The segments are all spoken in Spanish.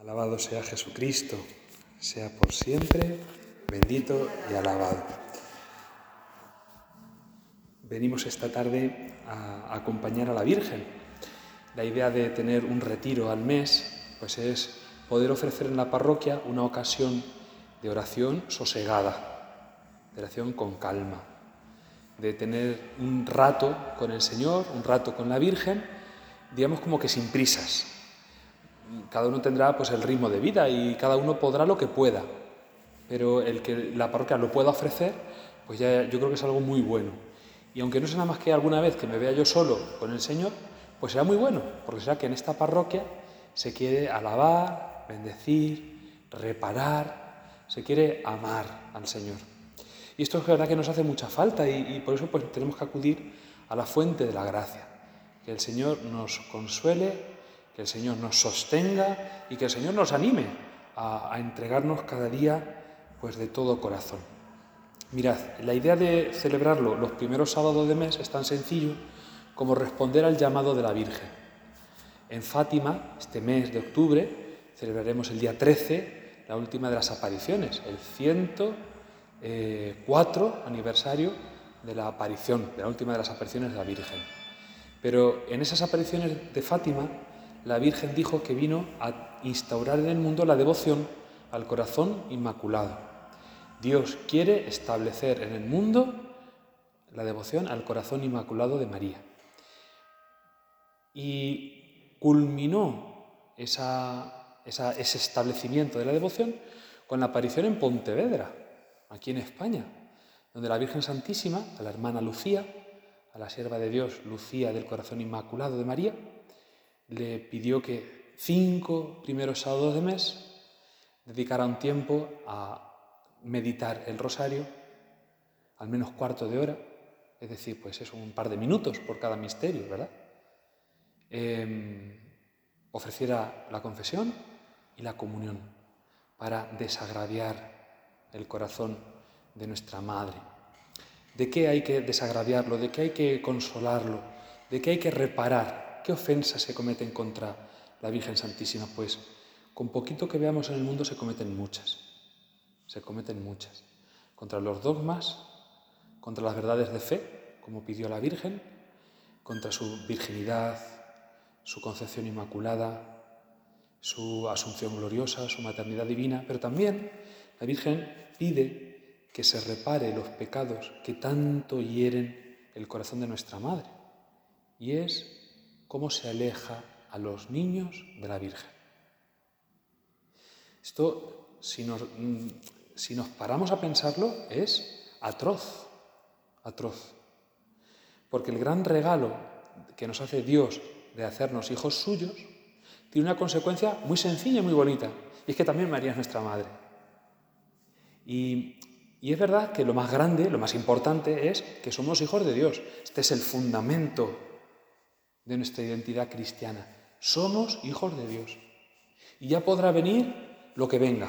Alabado sea Jesucristo, sea por siempre bendito y alabado. Venimos esta tarde a acompañar a la Virgen. La idea de tener un retiro al mes, pues es poder ofrecer en la parroquia una ocasión de oración sosegada, de oración con calma, de tener un rato con el Señor, un rato con la Virgen, digamos como que sin prisas, cada uno tendrá pues el ritmo de vida y cada uno podrá lo que pueda, pero el que la parroquia lo pueda ofrecer, pues ya yo creo que es algo muy bueno. Y aunque no sea nada más que alguna vez que me vea yo solo con el Señor, pues será muy bueno, porque será que en esta parroquia se quiere alabar, bendecir, reparar, se quiere amar al Señor. Y esto es verdad que nos hace mucha falta y, y por eso pues tenemos que acudir a la fuente de la gracia, que el Señor nos consuele que el Señor nos sostenga y que el Señor nos anime a, entregarnos cada día pues de todo corazón. Mirad, la idea de celebrarlo los primeros sábados de mes es tan sencillo como responder al llamado de la Virgen. En Fátima, este mes de octubre, celebraremos el día 13 la última de las apariciones, el 104 aniversario de la aparición, de la última de las apariciones de la Virgen. Pero en esas apariciones de Fátima la Virgen dijo que vino a instaurar en el mundo la devoción al corazón inmaculado. Dios quiere establecer en el mundo la devoción al corazón inmaculado de María. Y culminó ese establecimiento de la devoción con la aparición en Pontevedra, aquí en España, donde la Virgen Santísima, a la hermana Lucía, a la sierva de Dios Lucía del Corazón Inmaculado de María, le pidió que cinco primeros sábados de mes dedicara un tiempo a meditar el rosario, al menos cuarto de hora, es decir, pues es un par de minutos por cada misterio, ¿verdad? Em, ofreciera la confesión y la comunión para desagraviar el corazón de nuestra madre. ¿De qué hay que desagraviarlo? ¿De qué hay que consolarlo? ¿De qué hay que reparar? ¿Qué ofensas se cometen contra la Virgen Santísima? Pues con poquito que veamos en el mundo se cometen muchas. Se cometen muchas. Contra los dogmas, contra las verdades de fe, como pidió la Virgen, contra su virginidad, su concepción inmaculada, su asunción gloriosa, su maternidad divina, pero también la Virgen pide que se repare los pecados que tanto hieren el corazón de nuestra Madre. Y es cómo se aleja a los niños de la Virgen. Esto, si nos, mm, si nos paramos a pensarlo, es atroz, atroz. Porque el gran regalo que nos hace Dios de hacernos hijos suyos tiene una consecuencia muy sencilla y muy bonita. Y es que también María es nuestra madre. Y, y, es verdad que lo más grande, lo más importante es que somos hijos de Dios. Este es el fundamento de nuestra identidad cristiana. Somos hijos de Dios. Y ya podrá venir lo que venga.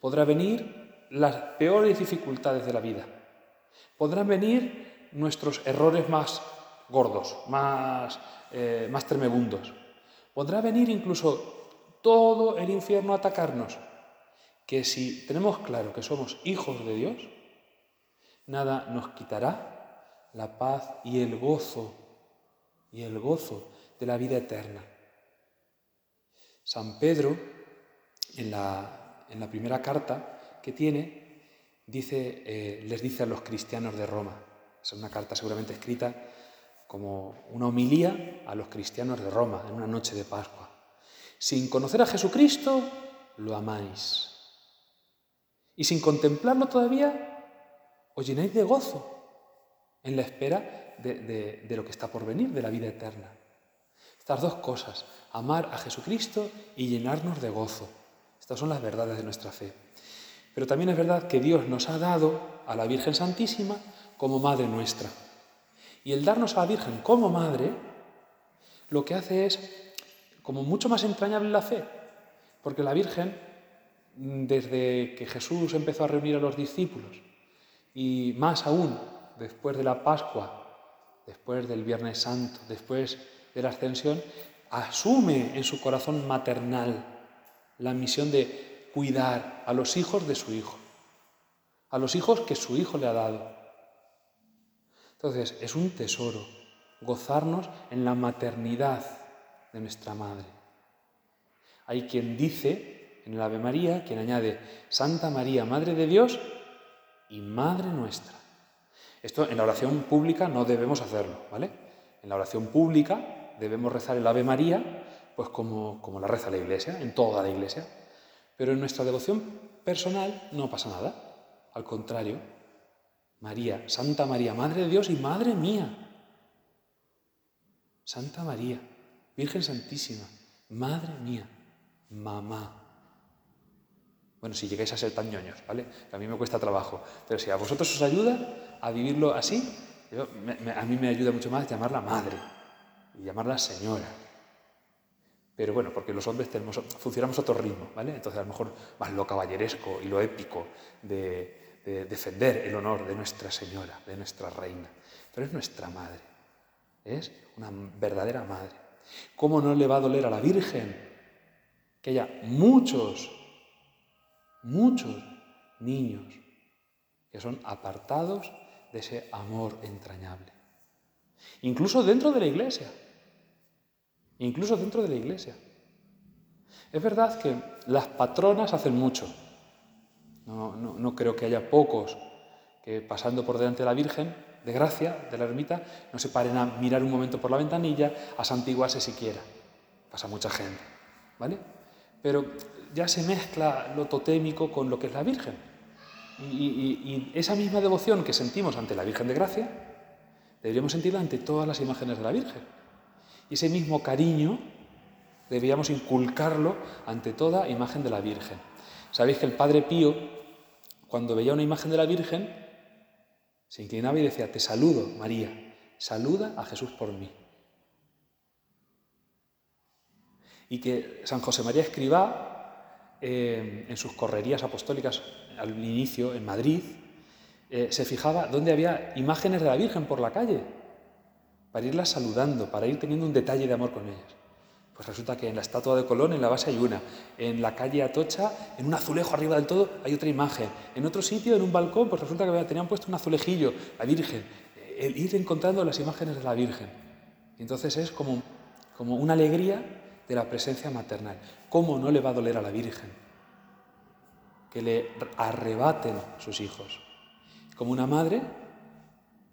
Podrá venir las peores dificultades de la vida. Podrán venir nuestros errores más gordos, más, eh, más tremebundos. Podrá venir incluso todo el infierno a atacarnos. Que si tenemos claro que somos hijos de Dios, nada nos quitará la paz y el gozo y el gozo de la vida eterna. San Pedro, en la, en la primera carta que tiene, dice, eh, les dice a los cristianos de Roma, es una carta seguramente escrita como una homilía a los cristianos de Roma en una noche de Pascua. Sin conocer a Jesucristo, lo amáis. Y sin contemplarlo todavía, os llenáis de gozo en la espera de, lo que está por venir, de la vida eterna. Estas dos cosas, amar a Jesucristo y llenarnos de gozo. Estas son las verdades de nuestra fe. Pero también es verdad que Dios nos ha dado a la Virgen Santísima como Madre nuestra. Y el darnos a la Virgen como Madre, lo que hace es como mucho más entrañable la fe. Porque la Virgen, desde que Jesús empezó a reunir a los discípulos, y más aún después de la Pascua, después del Viernes Santo, después de la ascensión, asume en su corazón maternal la misión de cuidar a los hijos de su hijo, a los hijos que su hijo le ha dado. Entonces, es un tesoro gozarnos en la maternidad de nuestra madre. Hay quien dice en el Ave María, quien añade Santa María, Madre de Dios y Madre nuestra. Esto en la oración pública no debemos hacerlo, ¿vale? En la oración pública debemos rezar el Ave María, pues como, como la reza la Iglesia, en toda la Iglesia. Pero en nuestra devoción personal no pasa nada. Al contrario, María, Santa María, Madre de Dios y Madre mía. Santa María, Virgen Santísima, Madre mía, mamá. Bueno, si llegáis a ser tan ñoños, ¿vale? a mí me cuesta trabajo. Pero si a vosotros os ayuda a vivirlo así, a mí me ayuda mucho más llamarla madre y llamarla señora. Pero bueno, porque los hombres funcionamos a otro ritmo, ¿vale? Entonces a lo mejor más lo caballeresco y lo épico de defender el honor de Nuestra Señora, de nuestra Reina. Pero es nuestra Madre, es una verdadera Madre. ¿Cómo no le va a doler a la Virgen que haya muchos, muchos niños que son apartados de ese amor entrañable? Incluso dentro de la iglesia. Incluso dentro de la iglesia. Es verdad que las patronas hacen mucho, no, creo que haya pocos que pasando por delante de la Virgen, de gracia, de la ermita, no se paren a mirar un momento por la ventanilla, a santiguarse siquiera. Pasa mucha gente, ¿vale? Pero ya se mezcla lo totémico con lo que es la Virgen. Y, esa misma devoción que sentimos ante la Virgen de Gracia, deberíamos sentirla ante todas las imágenes de la Virgen. Y ese mismo cariño deberíamos inculcarlo ante toda imagen de la Virgen. Sabéis que el Padre Pío cuando veía una imagen de la Virgen, se inclinaba y decía, te saludo, María, saluda a Jesús por mí. Y que San José María Escribá, eh, en sus correrías apostólicas al inicio, en Madrid, eh, se fijaba dónde había imágenes de la Virgen por la calle, para irlas saludando, para ir teniendo un detalle de amor con ellas. Pues resulta que en la estatua de Colón, en la base hay una. En la calle Atocha, en un azulejo arriba del todo, hay otra imagen. En otro sitio, en un balcón, pues resulta que tenían puesto un azulejillo, la Virgen. El ir encontrando las imágenes de la Virgen. Y entonces es como, como una alegría de la presencia maternal. ¿Cómo no le va a doler a la Virgen? Que le arrebaten sus hijos. Como una madre,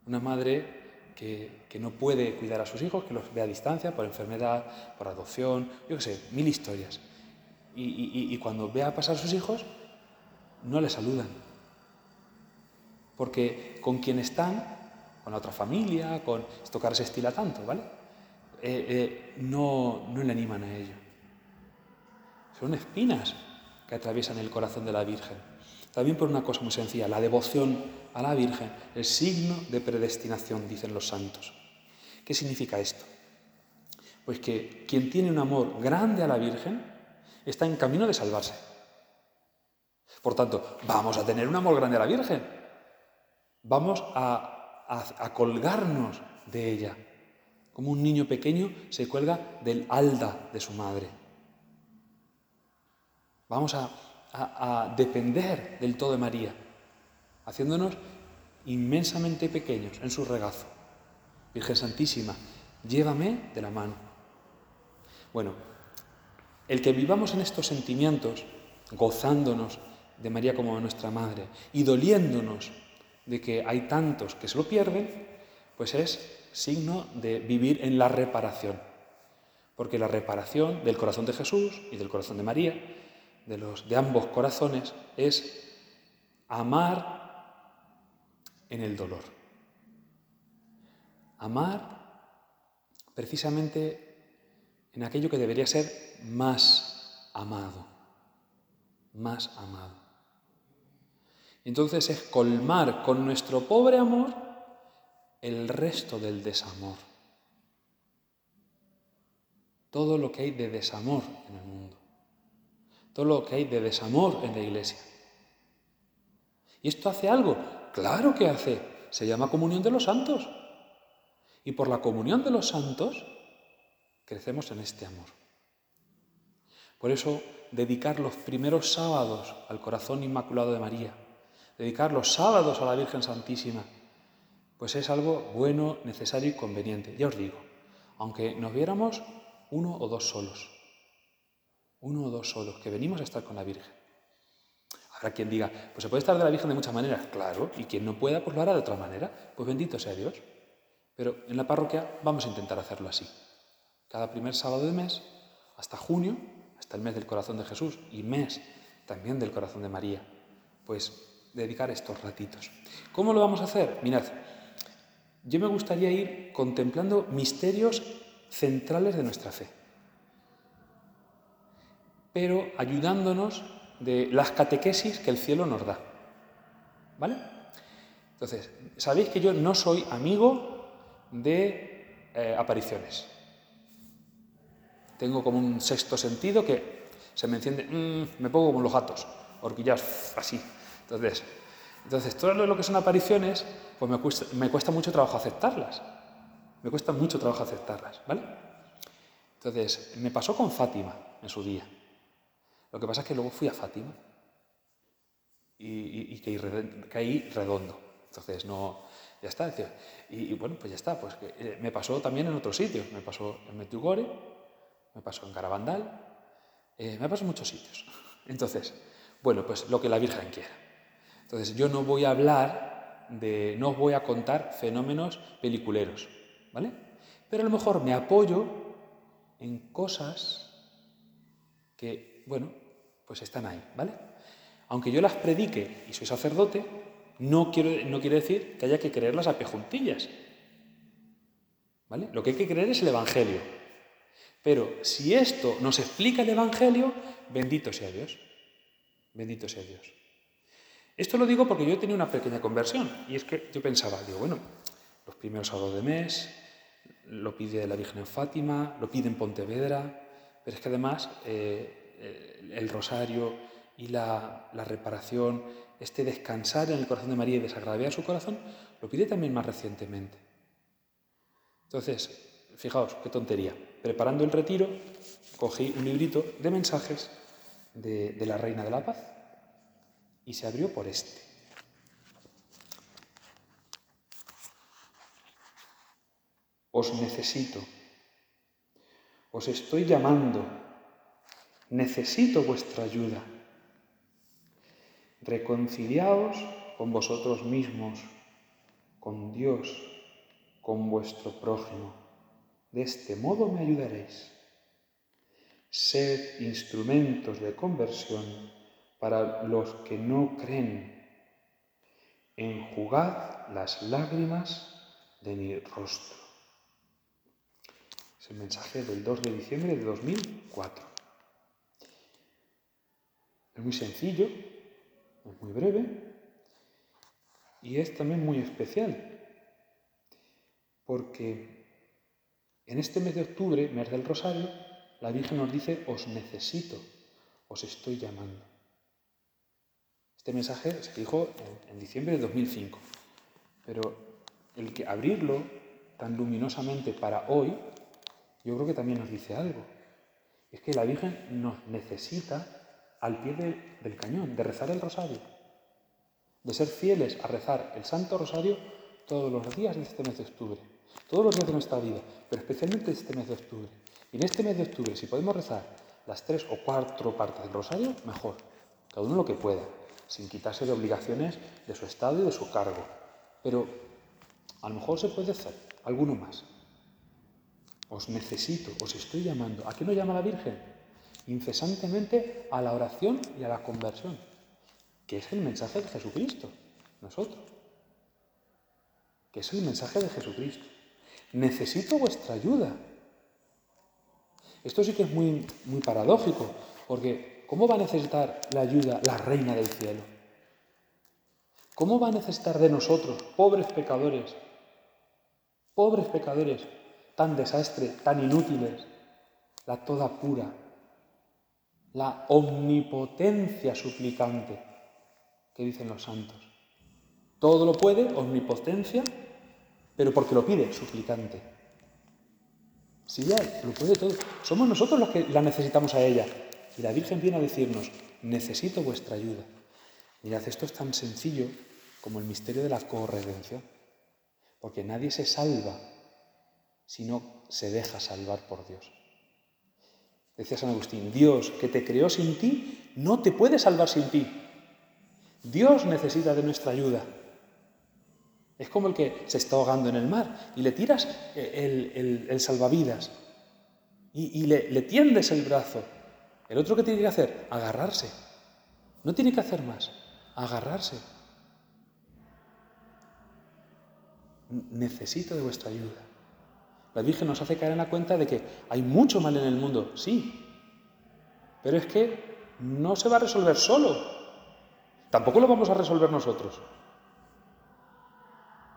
una madre que, no puede cuidar a sus hijos, que los ve a distancia por enfermedad, por adopción, yo qué sé, mil historias. Y, cuando ve a pasar sus hijos, no le saludan. Porque con quien están, con la otra familia, con esto que se estila tanto, ¿vale? Eh, eh, no, no le animan a ello. Son espinas que atraviesan el corazón de la Virgen. También por una cosa muy sencilla, la devoción a la Virgen, el signo de predestinación, dicen los santos. ¿Qué significa esto? Pues que quien tiene un amor grande a la Virgen está en camino de salvarse. Por tanto, vamos a tener un amor grande a la Virgen. Vamos a, a colgarnos de ella, como un niño pequeño se cuelga del alda de su madre. Vamos a a, depender del todo de María, haciéndonos inmensamente pequeños en su regazo. Virgen Santísima, llévame de la mano. Bueno, el que vivamos en estos sentimientos, gozándonos de María como nuestra Madre y doliéndonos de que hay tantos que se lo pierden, pues es signo de vivir en la reparación. Porque la reparación del corazón de Jesús y del corazón de María de, los, de ambos corazones es amar en el dolor. Amar precisamente en aquello que debería ser más amado, más amado. Entonces es colmar con nuestro pobre amor el resto del desamor. Todo lo que hay de desamor en el mundo todo lo que hay de desamor en la iglesia. ¿Y esto hace algo? Claro que hace. Se llama comunión de los santos. Y por la comunión de los santos crecemos en este amor. Por eso, dedicar los primeros sábados al corazón inmaculado de María, dedicar los sábados a la Virgen Santísima, pues es algo bueno, necesario y conveniente. Ya os digo, aunque nos viéramos uno o dos solos, uno o dos solos, que venimos a estar con la Virgen. Habrá quien diga, pues se puede estar de la Virgen de muchas maneras, claro, y quien no pueda, pues lo hará de otra manera, pues bendito sea Dios. Pero en la parroquia vamos a intentar hacerlo así. Cada primer sábado de mes, hasta junio, hasta el mes del corazón de Jesús y mes también del corazón de María, pues dedicar estos ratitos. ¿Cómo lo vamos a hacer? Mirad, yo me gustaría ir contemplando misterios centrales de nuestra fe, pero ayudándonos de las catequesis que el cielo nos da. ¿Vale? Entonces, sabéis que yo no soy amigo de eh, apariciones. Tengo como un sexto sentido que se me enciende, mm, me pongo como los gatos, horquillas así. Entonces, entonces, todo lo que son apariciones, pues me cuesta, mucho trabajo aceptarlas. Me cuesta mucho trabajo aceptarlas, ¿vale? Entonces, me pasó con Fátima en su día. Lo que pasa es que luego fui a Fátima y, caí, redondo. Entonces, no, ya está. Y, bueno, pues ya está. Pues eh, me pasó también en otros sitios. Me pasó en Metugore, me pasó en Garabandal, eh, me pasó en muchos sitios. Entonces, bueno, pues lo que la Virgen quiera. Entonces, yo no voy a hablar de, no os voy a contar fenómenos peliculeros, ¿vale? Pero a lo mejor me apoyo en cosas que, bueno, pues están ahí, ¿vale? Aunque yo las predique y soy sacerdote, no, quiero, no quiere decir que haya que creerlas a pejuntillas. ¿Vale? Lo que hay que creer es el Evangelio. Pero si esto nos explica el Evangelio, bendito sea Dios. Bendito sea Dios. Esto lo digo porque yo tenido una pequeña conversión. Y es que yo pensaba, digo, bueno, los primeros sábados de mes, lo pide la Virgen en Fátima, lo pide en Pontevedra, pero es que además eh, el rosario y la, reparación, este descansar en el corazón de María y desagraviar su corazón, lo pide también más recientemente. Entonces, fijaos, qué tontería. Preparando el retiro, cogí un librito de mensajes de la Reina de la Paz y se abrió por este. Os necesito, os estoy llamando necesito vuestra ayuda. Reconciliaos con vosotros mismos, con Dios, con vuestro prójimo. De este modo me ayudaréis. Sed instrumentos de conversión para los que no creen. Enjugad las lágrimas de mi rostro. Es el mensaje del 2 de diciembre de 2004. Es muy sencillo, es muy breve y es también muy especial, porque en este mes de octubre, mes del Rosario, la Virgen nos dice, os necesito, os estoy llamando. Este mensaje se dijo en, diciembre de 2005, pero el que abrirlo tan luminosamente para hoy, yo creo que también nos dice algo. Es que la Virgen nos necesita al pie del cañón, de rezar el rosario, de ser fieles a rezar el Santo Rosario todos los días de este mes de octubre, todos los días de nuestra vida, pero especialmente este mes de octubre. Y en este mes de octubre, si podemos rezar las tres o cuatro partes del rosario, mejor, cada uno lo que pueda, sin quitarse de obligaciones de su estado y de su cargo. Pero a lo mejor se puede hacer alguno más. Os necesito, os estoy llamando. ¿A qué nos llama la Virgen? incesantemente a la oración y a la conversión, que es el mensaje de Jesucristo, nosotros, que es el mensaje de Jesucristo. Necesito vuestra ayuda. Esto sí que es muy, muy paradójico, porque ¿cómo va a necesitar la ayuda la reina del cielo? ¿Cómo va a necesitar de nosotros, pobres pecadores, pobres pecadores, tan desastre, tan inútiles, la toda pura, la omnipotencia suplicante que dicen los santos. Todo lo puede, omnipotencia, pero porque lo pide, suplicante. Si ya lo puede todo. Somos nosotros los que la necesitamos a ella. Y la Virgen viene a decirnos, necesito vuestra ayuda. Mirad, esto es tan sencillo como el misterio de la corredención. Porque nadie se salva si no se deja salvar por Dios. Decía San Agustín, Dios que te creó sin ti, no te puede salvar sin ti. Dios necesita de nuestra ayuda. Es como el que se está ahogando en el mar y le tiras el, salvavidas y, le, le tiendes el brazo. El otro que tiene que hacer, agarrarse. No tiene que hacer más, agarrarse. Necesito de vuestra ayuda. La Virgen nos hace caer en la cuenta de que hay mucho mal en el mundo, sí, pero es que no se va a resolver solo. Tampoco lo vamos a resolver nosotros.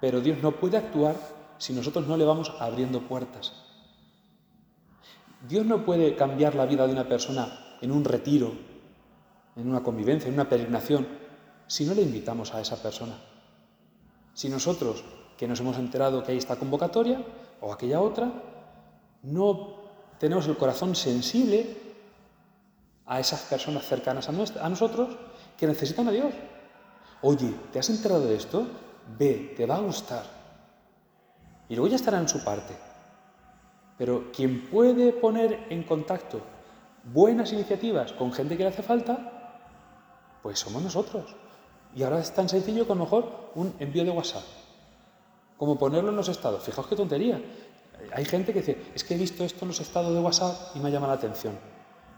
Pero Dios no puede actuar si nosotros no le vamos abriendo puertas. Dios no puede cambiar la vida de una persona en un retiro, en una convivencia, en una peregrinación, si no le invitamos a esa persona. Si nosotros, que nos hemos enterado que hay esta convocatoria o aquella otra, no tenemos el corazón sensible a esas personas cercanas a, nosotros que necesitan a Dios. Oye, ¿te has enterado de esto? Ve, te va a gustar. Y luego ya estará en su parte. Pero quien puede poner en contacto buenas iniciativas con gente que le hace falta, pues somos nosotros. Y ahora es tan sencillo como mejor un envío de WhatsApp. Como ponerlo en los estados. Fijaos qué tontería. Hay gente que dice, es que he visto esto en los estados de WhatsApp y me llama la atención.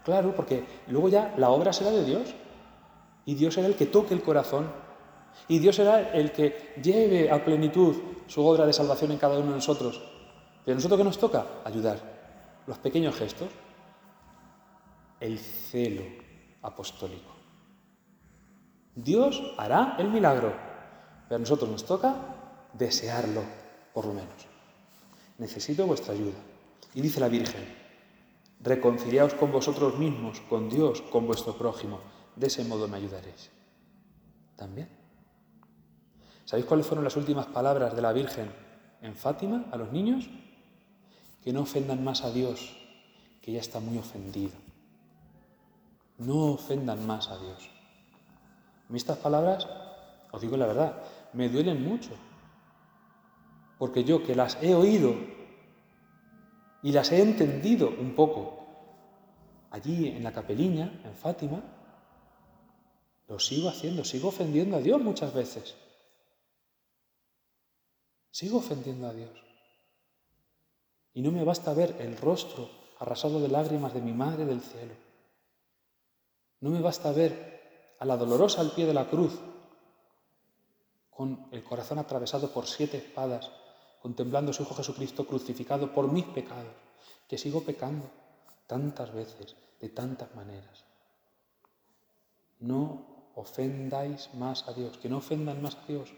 Claro, porque luego ya la obra será de Dios. Y Dios será el que toque el corazón y Dios será el que lleve a plenitud su obra de salvación en cada uno de nosotros. Pero nosotros qué nos toca? Ayudar. Los pequeños gestos. El celo apostólico. Dios hará el milagro, pero a nosotros nos toca desearlo, por lo menos. Necesito vuestra ayuda. Y dice la Virgen, reconciliaos con vosotros mismos, con Dios, con vuestro prójimo. De ese modo me ayudaréis. También. ¿Sabéis cuáles fueron las últimas palabras de la Virgen en Fátima a los niños? Que no ofendan más a Dios, que ya está muy ofendido. No ofendan más a Dios. A estas palabras, os digo la verdad, me duelen mucho. Porque yo que las he oído y las he entendido un poco allí en la capeliña, en Fátima, lo sigo haciendo, sigo ofendiendo a Dios muchas veces. Sigo ofendiendo a Dios. Y no me basta ver el rostro arrasado de lágrimas de mi Madre del cielo. No me basta ver a la dolorosa al pie de la cruz, con el corazón atravesado por siete espadas, contemplando a su Hijo Jesucristo crucificado por mis pecados, que sigo pecando tantas veces, de tantas maneras. No ofendáis más a Dios, que no ofendan más a Dios,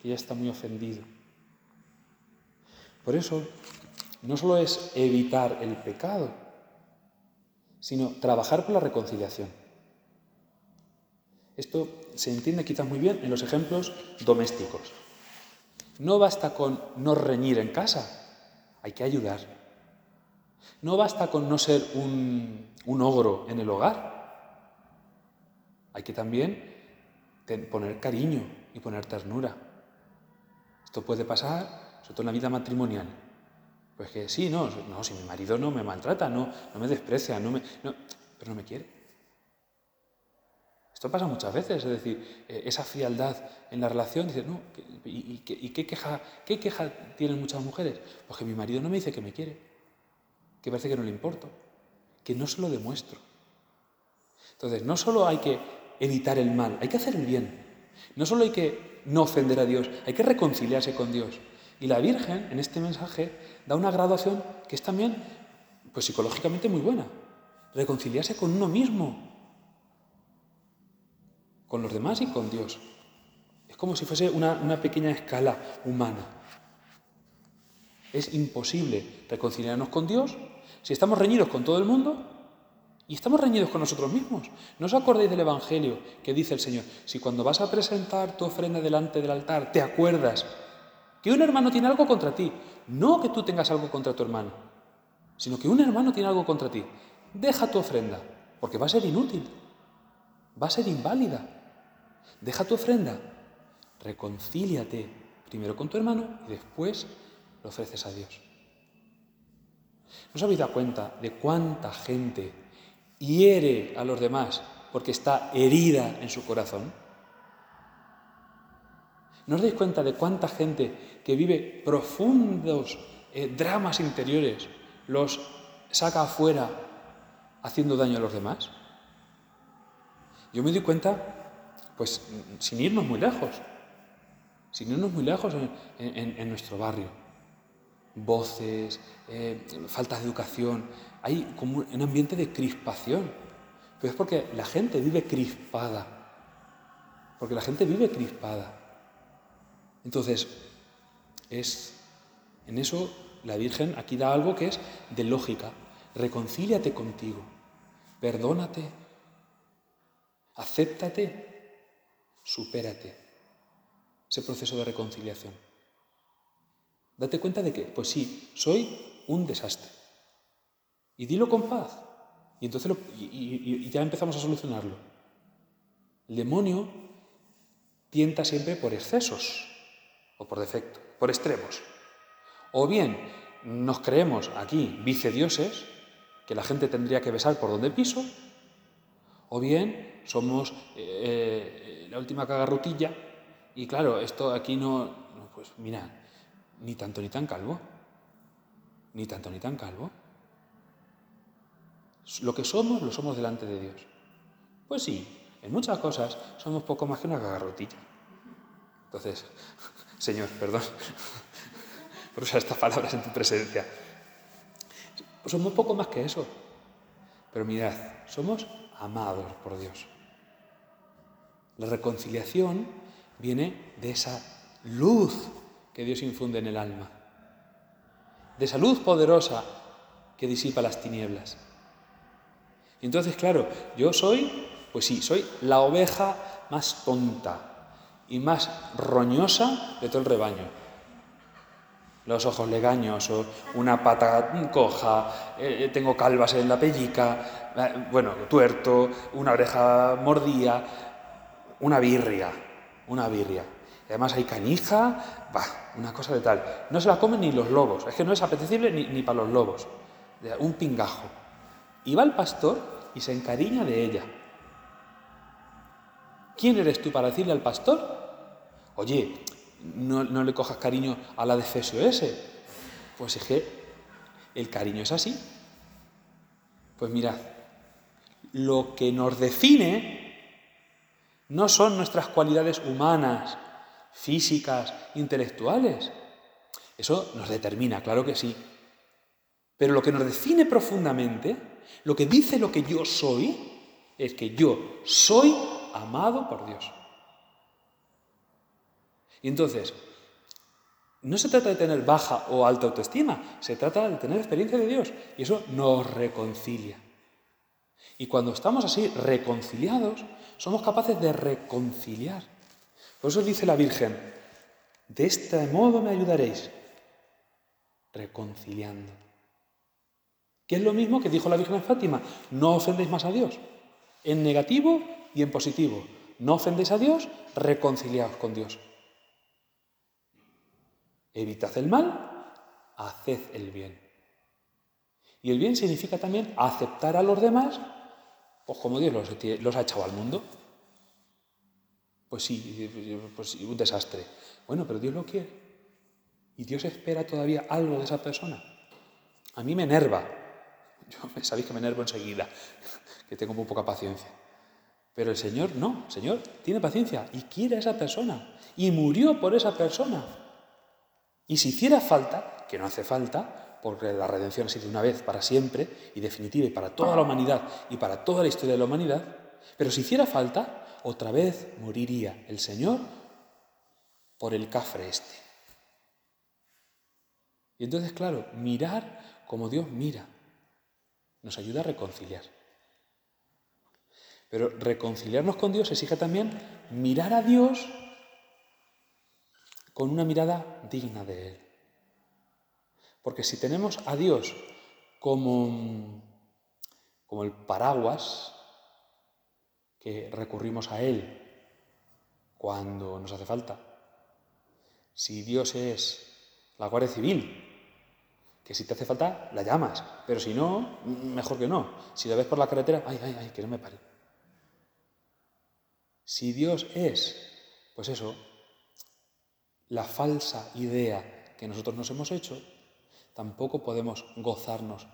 que ya está muy ofendido. Por eso, no solo es evitar el pecado, sino trabajar por la reconciliación. Esto se entiende quizás muy bien en los ejemplos domésticos. No basta con no reñir en casa, hay que ayudar. No basta con no ser un, un ogro en el hogar, hay que también poner cariño y poner ternura. Esto puede pasar sobre todo en la vida matrimonial. Pues que sí, no, no, si mi marido no me maltrata, no, no me desprecia, no me, pero no me quiere. Esto pasa muchas veces, es decir, eh, esa frialdad en la relación, dice, no, ¿y, qué, queja, qué queja tienen muchas mujeres? Pues que mi marido no me dice que me quiere, que parece que no le importo, que no se lo demuestro. Entonces, no solo hay que evitar el mal, hay que hacer el bien. No solo hay que no ofender a Dios, hay que reconciliarse con Dios. Y la Virgen, en este mensaje, da una graduación que es también, pues psicológicamente muy buena. Reconciliarse con uno mismo, con los demás y con Dios. Es como si fuese una, pequeña escala humana. Es imposible reconciliarnos con Dios si estamos reñidos con todo el mundo y estamos reñidos con nosotros mismos. ¿No os acordáis del Evangelio que dice el Señor? Si cuando vas a presentar tu ofrenda delante del altar te acuerdas que un hermano tiene algo contra ti. No que tú tengas algo contra tu hermano, sino que un hermano tiene algo contra ti. Deja tu ofrenda porque va a ser inútil, va a ser inválida. Deja tu ofrenda, reconcíliate primero con tu hermano y después lo ofreces a Dios. ¿No os habéis dado cuenta de cuánta gente hiere a los demás porque está herida en su corazón? ¿No os dais cuenta de cuánta gente que vive profundos eh, dramas interiores los saca afuera haciendo daño a los demás? Yo me doy cuenta, pues sin irnos muy lejos, sin irnos muy lejos en, nuestro barrio. Voces, eh, falta de educación, hay como un ambiente de crispación. Pero es porque la gente vive crispada. Porque la gente vive crispada. Entonces, es en eso la Virgen aquí da algo que es de lógica. Reconcíliate contigo, perdónate, acéptate, supérate. Ese proceso de reconciliación. Date cuenta de que, pues sí, soy un desastre. Y dilo con paz. Y entonces y ya empezamos a solucionarlo. El demonio tienta siempre por excesos o por defecto, por extremos. O bien nos creemos aquí vicedioses, que la gente tendría que besar por donde piso, o bien somos eh, eh, la última cagarrutilla y claro, esto aquí no, pues mira, ni tanto ni tan calvo, ni tanto ni tan calvo. Lo que somos, lo somos delante de Dios. Pues sí, en muchas cosas somos poco más que una cagarrutilla. Entonces, Señor, perdón por usar estas palabras en tu presencia. somos poco más que eso. Pero mirad, somos amados por Dios. La reconciliación viene de esa luz que Dios infunde en el alma, de esa luz poderosa que disipa las tinieblas. Y entonces, claro, yo soy, pues sí, soy la oveja más tonta, y más roñosa de todo el rebaño. Los ojos legañosos, una pata coja, eh, eh, tengo calvas en la pellica, eh, bueno, tuerto, una oreja mordía, una birria, una birria. Además hay canija, bah, una cosa de tal. No se la comen ni los lobos, es que no es apetecible ni, ni para los lobos. Un pingajo. Y va el pastor y se encariña de ella. ¿Quién eres tú para decirle al pastor Oye, no, le cojas cariño a la de ese. Pues es que el cariño es así. Pues mirad, lo que nos define no son nuestras cualidades humanas, físicas, intelectuales. Eso nos determina, claro que sí. Pero lo que nos define profundamente, lo que dice lo que yo soy, es que yo soy amado por Dios. Y entonces, no se trata de tener baja o alta autoestima, se trata de tener experiencia de Dios. Y eso nos reconcilia. Y cuando estamos así reconciliados, somos capaces de reconciliar. Por eso dice la Virgen, de este modo me ayudaréis, reconciliando. Que es lo mismo que dijo la Virgen en Fátima, no ofendéis más a Dios, en negativo y en positivo. No ofendéis a Dios, reconciliaos con Dios. Evitad el mal, haced el bien. Y el bien significa también aceptar a los demás, pues como Dios los, ha echado al mundo. Pues sí, pues un desastre. Bueno, pero Dios lo quiere. Y Dios espera todavía algo de esa persona. A mí me enerva. Yo, sabéis que me enervo enseguida, que tengo muy poca paciencia. Pero el Señor no, el Señor tiene paciencia y quiere a esa persona. Y murió por esa persona. Y si hiciera falta, que no hace falta, porque la redención ha sido una vez para siempre y definitiva y para toda la humanidad y para toda la historia de la humanidad, pero si hiciera falta, otra vez moriría el Señor por el cafre este. Y entonces, claro, mirar como Dios mira nos ayuda a reconciliar. Pero reconciliarnos con Dios exige también mirar a Dios con una mirada digna de Él. Porque si tenemos a Dios como, como el paraguas que recurrimos a Él cuando nos hace falta. Si Dios es la Guardia Civil, que si te hace falta, la llamas, pero si no, mejor que no. Si la ves por la carretera, ay, ay, ay, que no me pare. Si Dios es, pues eso, la falsa idea que nosotros nos hemos hecho, tampoco podemos gozarnos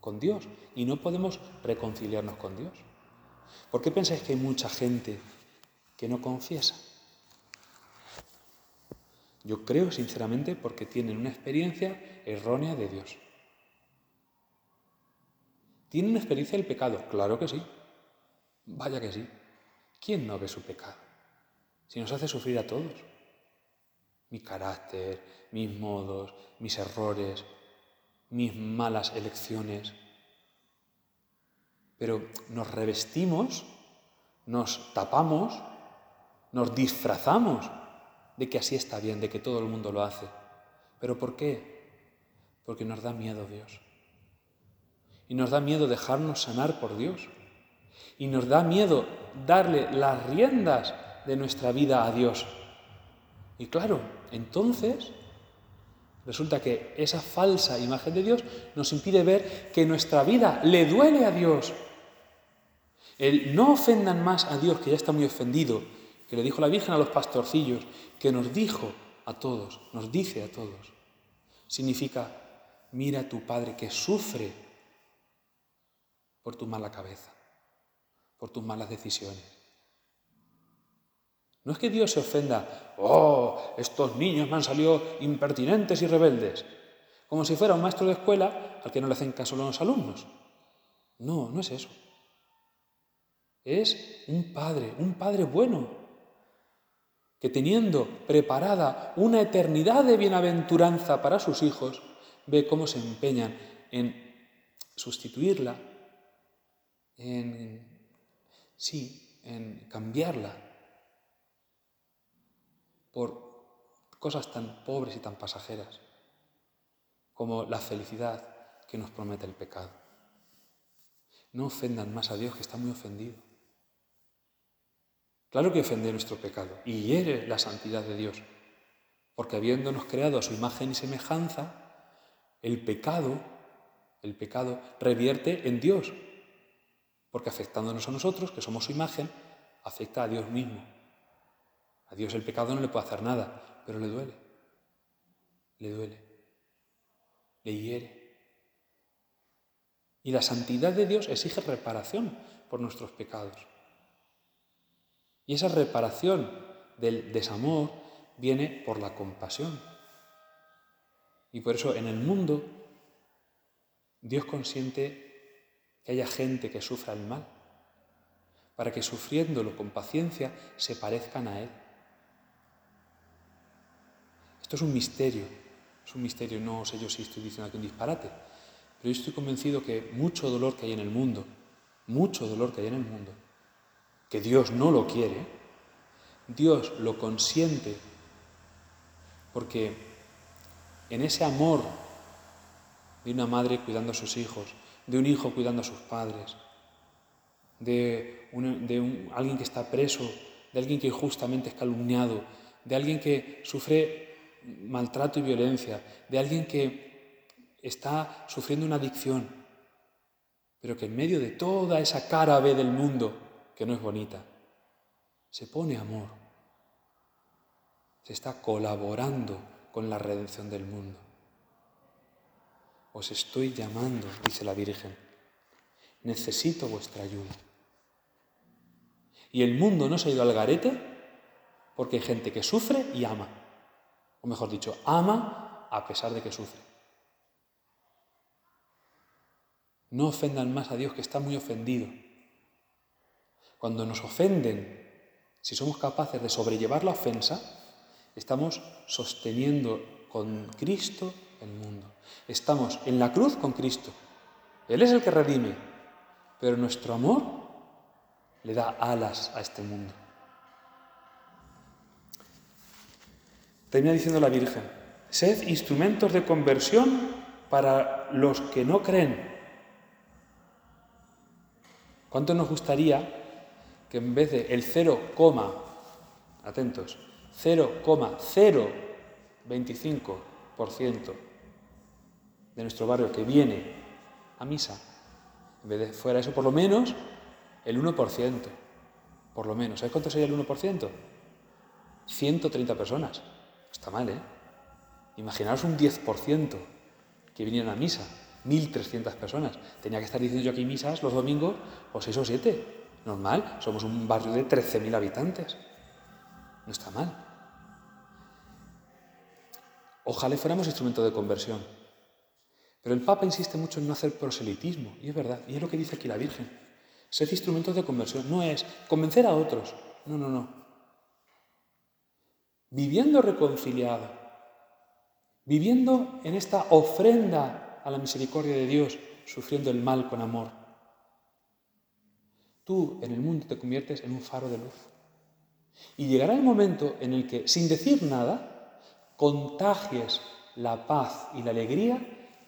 con Dios y no podemos reconciliarnos con Dios. ¿Por qué pensáis que hay mucha gente que no confiesa? Yo creo sinceramente porque tienen una experiencia errónea de Dios. ¿Tienen una experiencia del pecado? Claro que sí. Vaya que sí. ¿Quién no ve su pecado? Si nos hace sufrir a todos. Mi carácter, mis modos, mis errores, mis malas elecciones. Pero nos revestimos, nos tapamos, nos disfrazamos de que así está bien, de que todo el mundo lo hace. ¿Pero por qué? Porque nos da miedo Dios. Y nos da miedo dejarnos sanar por Dios. Y nos da miedo darle las riendas de nuestra vida a Dios. Y claro, entonces resulta que esa falsa imagen de Dios nos impide ver que nuestra vida le duele a Dios. El no ofendan más a Dios, que ya está muy ofendido, que le dijo la Virgen a los pastorcillos, que nos dijo a todos, nos dice a todos, significa, mira a tu Padre que sufre por tu mala cabeza, por tus malas decisiones. No es que Dios se ofenda, oh, estos niños me han salido impertinentes y rebeldes, como si fuera un maestro de escuela al que no le hacen caso los alumnos. No, no es eso. Es un padre, un padre bueno, que teniendo preparada una eternidad de bienaventuranza para sus hijos, ve cómo se empeñan en sustituirla, en, sí, en cambiarla por cosas tan pobres y tan pasajeras como la felicidad que nos promete el pecado. No ofendan más a Dios que está muy ofendido. Claro que ofende nuestro pecado y hiere la santidad de Dios, porque habiéndonos creado a su imagen y semejanza, el pecado, el pecado revierte en Dios, porque afectándonos a nosotros, que somos su imagen, afecta a Dios mismo. A Dios el pecado no le puede hacer nada, pero le duele. Le duele. Le hiere. Y la santidad de Dios exige reparación por nuestros pecados. Y esa reparación del desamor viene por la compasión. Y por eso en el mundo Dios consiente que haya gente que sufra el mal, para que sufriéndolo con paciencia se parezcan a Él. Es un misterio, es un misterio, no sé yo si estoy diciendo aquí un disparate, pero yo estoy convencido que mucho dolor que hay en el mundo, mucho dolor que hay en el mundo, que Dios no lo quiere, Dios lo consiente porque en ese amor de una madre cuidando a sus hijos, de un hijo cuidando a sus padres, de alguien que está preso, de alguien que injustamente es calumniado, de alguien que sufre maltrato y violencia, de alguien que está sufriendo una adicción, pero que en medio de toda esa cara B del mundo, que no es bonita, se pone amor, se está colaborando con la redención del mundo. Os estoy llamando, dice la Virgen, necesito vuestra ayuda. Y el mundo no se ha ido al garete porque hay gente que sufre y ama. O mejor dicho, ama a pesar de que sufre. No ofendan más a Dios que está muy ofendido. Cuando nos ofenden si somos capaces de sobrellevar la ofensa, estamos sosteniendo con Cristo el mundo. Estamos en la cruz con Cristo. Él es el que redime, pero nuestro amor le da alas a este mundo. Termina diciendo la Virgen, sed instrumentos de conversión para los que no creen. ¿Cuánto nos gustaría que en vez de el 0, atentos, 0,025% de nuestro barrio que viene a misa, en vez de fuera eso, por lo menos el 1%, por lo menos. ¿Sabes cuánto sería el 1%? 130 personas. Está mal, ¿eh? Imaginaos un 10% que vinieran a misa, 1.300 personas. Tenía que estar diciendo yo aquí misas los domingos, o 6 o 7. Normal, somos un barrio de 13.000 habitantes. No está mal. Ojalá fuéramos instrumento de conversión. Pero el Papa insiste mucho en no hacer proselitismo, y es verdad, y es lo que dice aquí la Virgen. Ser instrumentos de conversión no es convencer a otros, no, no, no. Viviendo reconciliado, viviendo en esta ofrenda a la misericordia de Dios, sufriendo el mal con amor. Tú en el mundo te conviertes en un faro de luz. Y llegará el momento en el que, sin decir nada, contagies la paz y la alegría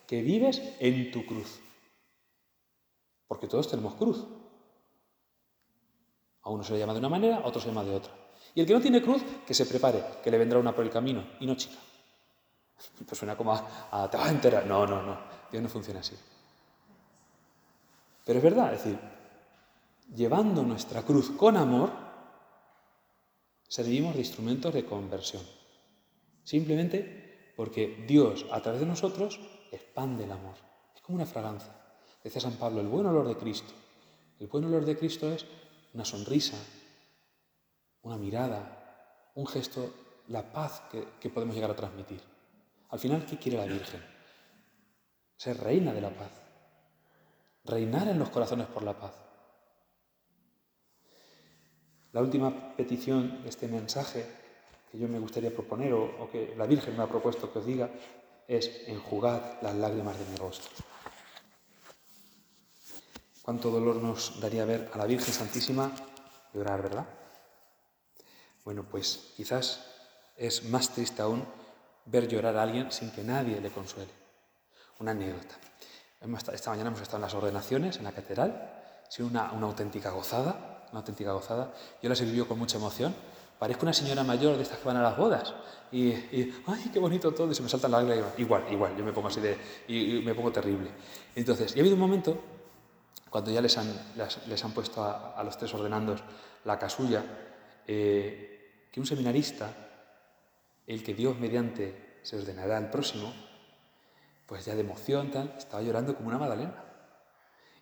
que vives en tu cruz. Porque todos tenemos cruz. A uno se le llama de una manera, a otro se le llama de otra. Y el que no tiene cruz, que se prepare, que le vendrá una por el camino, y no chica. Pues suena como a, te vas a enterar. No, no, no. Dios no funciona así. Pero es verdad, es decir, llevando nuestra cruz con amor, servimos de instrumentos de conversión. Simplemente porque Dios, a través de nosotros, expande el amor. Es como una fragancia. Decía San Pablo, el buen olor de Cristo. El buen olor de Cristo es una sonrisa, una mirada, un gesto, la paz que, podemos llegar a transmitir. Al final, ¿qué quiere la Virgen? Ser reina de la paz. Reinar en los corazones por la paz. La última petición de este mensaje que yo me gustaría proponer o, que la Virgen me ha propuesto que os diga es enjugad las lágrimas de mi rostro. Cuánto dolor nos daría ver a la Virgen Santísima llorar, ¿verdad? Bueno, pues quizás es más triste aún ver llorar a alguien sin que nadie le consuele. Una anécdota. Esta mañana hemos estado en las ordenaciones, en la catedral, sido una, una auténtica gozada una auténtica gozada. Yo las he vivido con mucha emoción. Parezco una señora mayor de estas que van a las bodas. Y, ¡ay, qué bonito todo! Y se me saltan las lágrimas. Igual, igual, yo me pongo así de. Y, me pongo terrible. Entonces, y ha habido un momento, cuando ya les han, les, han puesto a, los tres ordenandos la casulla, eh, que un seminarista, el que Dios mediante se ordenará el próximo, pues ya de emoción, tal, estaba llorando como una magdalena.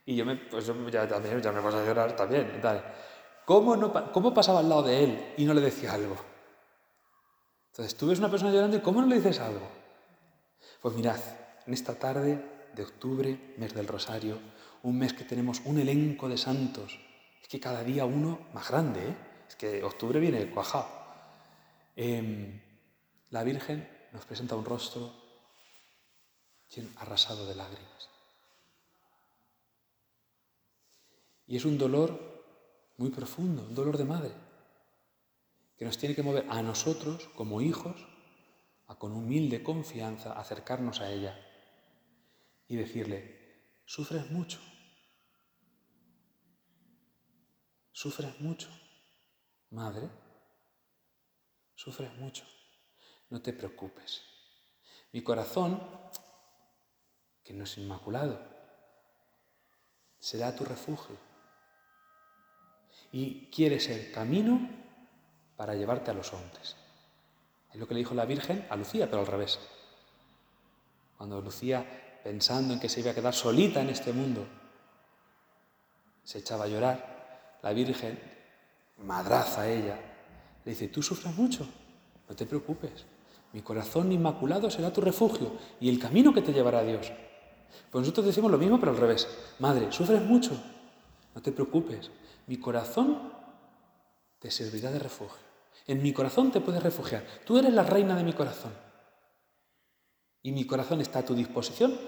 Y yo me, pues ya, también, ya me vas a llorar también. ¿Cómo, no, ¿Cómo pasaba al lado de él y no le decía algo? Entonces, tú ves una persona llorando y ¿cómo no le dices algo? Pues mirad, en esta tarde de octubre, mes del Rosario, un mes que tenemos un elenco de santos, es que cada día uno más grande, ¿eh? Es que octubre viene cuajado. Em, la Virgen nos presenta un rostro arrasado de lágrimas. Y es un dolor muy profundo, un dolor de madre, que nos tiene que mover a nosotros como hijos a con humilde confianza acercarnos a ella y decirle, sufres mucho, sufres mucho, madre, sufres mucho, no te preocupes. Mi corazón, que no es inmaculado, será tu refugio y quiere ser camino para llevarte a los hombres. Es lo que le dijo la Virgen a Lucía, pero al revés. Cuando Lucía, pensando en que se iba a quedar solita en este mundo, se echaba a llorar, la Virgen, madraza ella, le dice, tú sufres mucho, no te preocupes, mi corazón inmaculado será tu refugio y el camino que te llevará a Dios. Pues nosotros decimos lo mismo, pero al revés. Madre, sufres mucho, no te preocupes, mi corazón te servirá de refugio. En mi corazón te puedes refugiar. Tú eres la reina de mi corazón. Y mi corazón está a tu disposición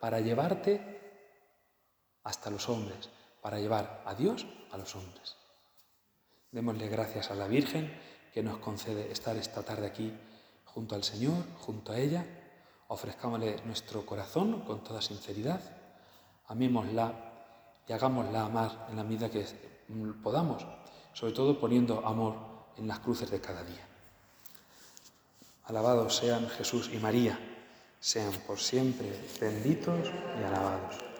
para llevarte hasta los hombres, para llevar a Dios a los hombres. Démosle gracias a la Virgen que nos concede estar esta tarde aquí junto al Señor, junto a ella. Ofrezcámosle nuestro corazón con toda sinceridad. Amémosla y hagámosla amar en la medida que podamos, sobre todo poniendo amor en las cruces de cada día. Alabados sean Jesús y María, sean por siempre benditos y alabados.